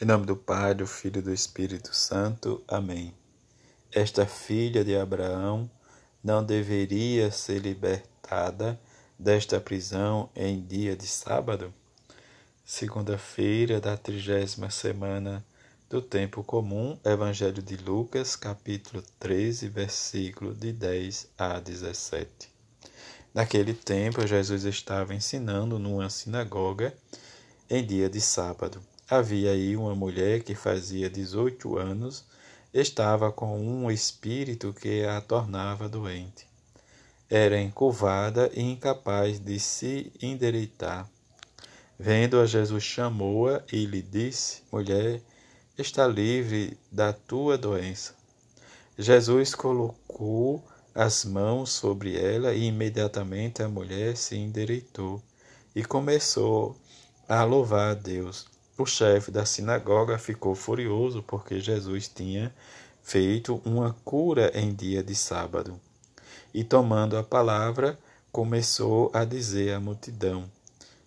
Em nome do Pai, do Filho e do Espírito Santo. Amém. Esta filha de Abraão não deveria ser libertada desta prisão em dia de sábado? Segunda-feira da trigésima semana do tempo comum, Evangelho de Lucas, capítulo 13, versículo de 10 a 17. Naquele tempo, Jesus estava ensinando numa sinagoga em dia de sábado. Havia aí uma mulher que fazia 18 anos, estava com um espírito que a tornava doente. Era encurvada e incapaz de se endireitar. Vendo-a, Jesus chamou-a e lhe disse: Mulher, está livre da tua doença. Jesus colocou as mãos sobre ela e imediatamente a mulher se endireitou e começou a louvar a Deus. O chefe da sinagoga ficou furioso porque Jesus tinha feito uma cura em dia de sábado. E tomando a palavra, começou a dizer à multidão: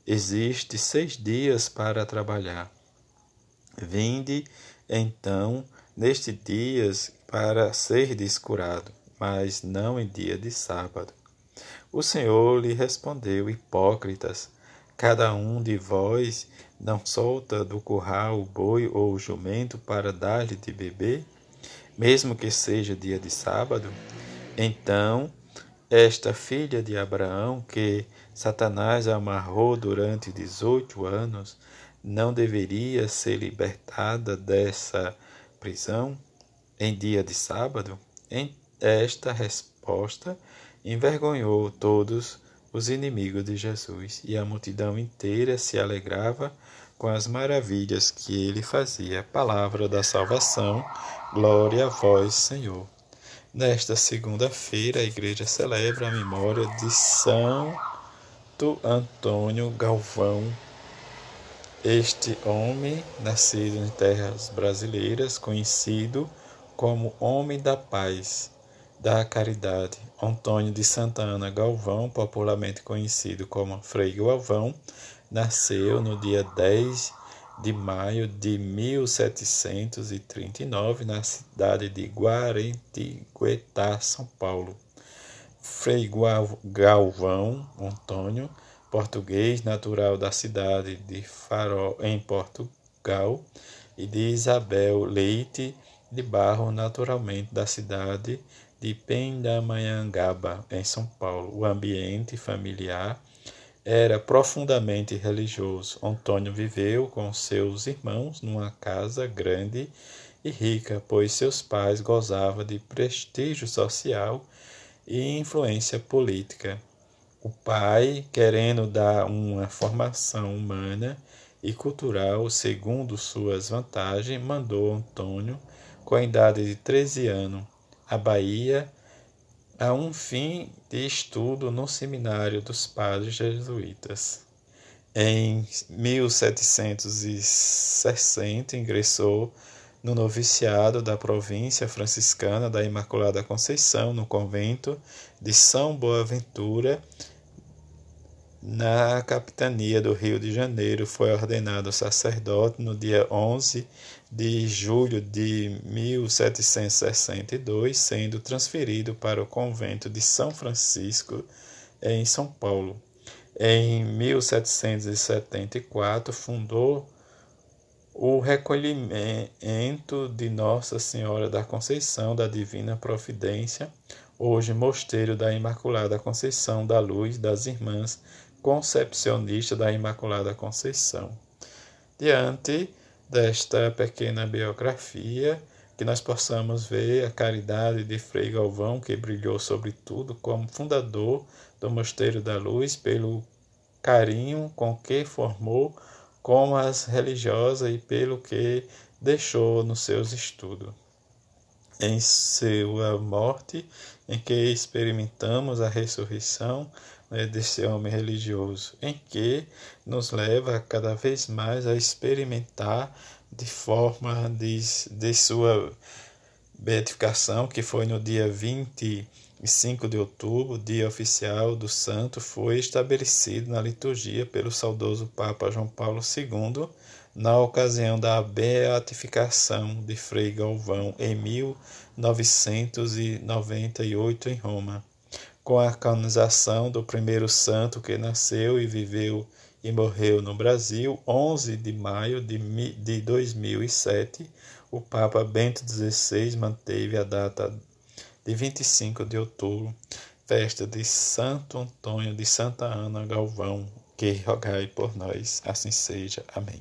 Existe seis dias para trabalhar. Vinde, então, nestes dias para ser descurado mas não em dia de sábado. O Senhor lhe respondeu: Hipócritas, cada um de vós não solta do curral o boi ou o jumento para dar-lhe de beber, mesmo que seja dia de sábado? Então, esta filha de Abraão, que Satanás amarrou durante dezoito anos, não deveria ser libertada dessa prisão em dia de sábado? Esta resposta envergonhou todos os inimigos de Jesus e a multidão inteira se alegrava com as maravilhas que ele fazia. Palavra da salvação, glória a vós, Senhor. Nesta segunda-feira, a igreja celebra a memória de Santo Antônio Galvão. Este homem, nascido em terras brasileiras, conhecido como Homem da Paz, da Caridade, Antônio de Santana Galvão, popularmente conhecido como Frei Galvão, nasceu no dia 10 de maio de 1739 na cidade de Guarentiguetá, São Paulo. Frei Galvão Antônio, português natural da cidade de Farol, em Portugal, e de Isabel Leite de Barro, naturalmente da cidade de Pindamonhangaba, em São Paulo. O ambiente familiar era profundamente religioso. Antônio viveu com seus irmãos numa casa grande e rica, pois seus pais gozavam de prestígio social e influência política. O pai, querendo dar uma formação humana e cultural segundo suas vantagens, mandou Antônio, com a idade de 13 anos, a Bahia a um fim de estudo no Seminário dos Padres Jesuítas. Em 1760 ingressou no noviciado da província franciscana da Imaculada Conceição, no convento de São Boaventura, na capitania do Rio de Janeiro. Foi ordenado sacerdote no dia 11 de julho de 1762, sendo transferido para o convento de São Francisco, em São Paulo. Em 1774, fundou o recolhimento de Nossa Senhora da Conceição da Divina Providência, hoje Mosteiro da Imaculada Conceição da Luz das Irmãs Concepcionistas da Imaculada Conceição. Diante desta pequena biografia, que nós possamos ver a caridade de Frei Galvão, que brilhou sobretudo como fundador do Mosteiro da Luz, pelo carinho com que formou como as religiosas e pelo que deixou nos seus estudos. Em sua morte, em que experimentamos a ressurreição, né, desse homem religioso, em que nos leva cada vez mais a experimentar de forma de, de sua beatificação, que foi no dia 21 Em 5 de outubro, dia oficial do santo, foi estabelecido na liturgia pelo saudoso Papa João Paulo II, na ocasião da beatificação de Frei Galvão em 1998 em Roma. Com a canonização do primeiro santo que nasceu e viveu e morreu no Brasil, 11 de maio de 2007, o Papa Bento XVI manteve a data de 25 de outubro, festa de Santo Antônio de Santa Ana Galvão, que rogai por nós, assim seja. Amém.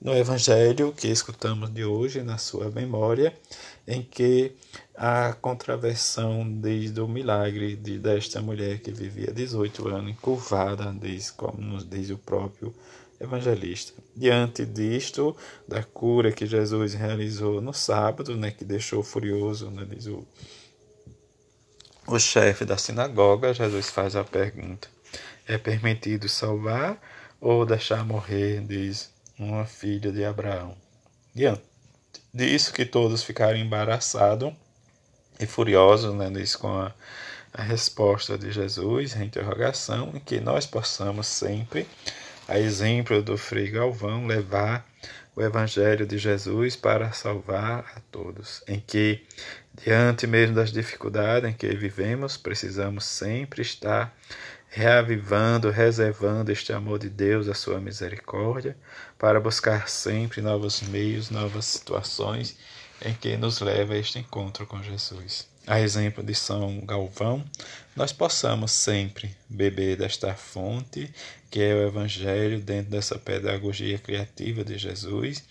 No Evangelho que escutamos de hoje, na sua memória, em que a contraversão desde o milagre de, desta mulher que vivia 18 anos encurvada, diz, como nos diz o próprio evangelista. Diante disto, da cura que Jesus realizou no sábado, né, que deixou furioso, né, diz o o chefe da sinagoga, Jesus faz a pergunta: É permitido salvar ou deixar morrer? Diz uma filha de Abraão. Diante disso, que todos ficaram embaraçados e furiosos, né? Com a, a resposta de Jesus, a interrogação, em que nós possamos sempre, a exemplo do Frei Galvão, levar o Evangelho de Jesus para salvar a todos, em que, diante mesmo das dificuldades em que vivemos, precisamos sempre estar reavivando, reservando este amor de Deus, a sua misericórdia, para buscar sempre novos meios, novas situações em que nos leva a este encontro com Jesus. A exemplo de São Galvão, nós possamos sempre beber desta fonte, que é o Evangelho, dentro dessa pedagogia criativa de Jesus,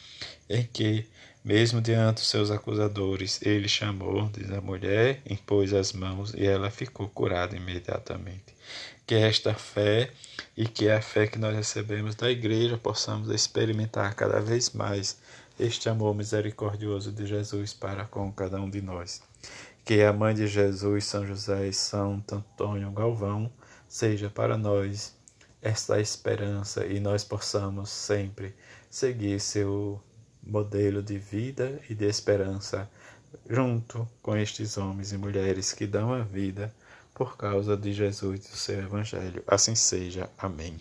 em que, mesmo diante dos seus acusadores, ele chamou, diz a mulher, impôs as mãos e ela ficou curada imediatamente. Que esta fé e que a fé que nós recebemos da igreja possamos experimentar cada vez mais este amor misericordioso de Jesus para com cada um de nós. Que a Mãe de Jesus, São José e Santo Antônio Galvão seja para nós esta esperança e nós possamos sempre seguir seu modelo de vida e de esperança junto com estes homens e mulheres que dão a vida por causa de Jesus e do seu Evangelho. Assim seja. Amém.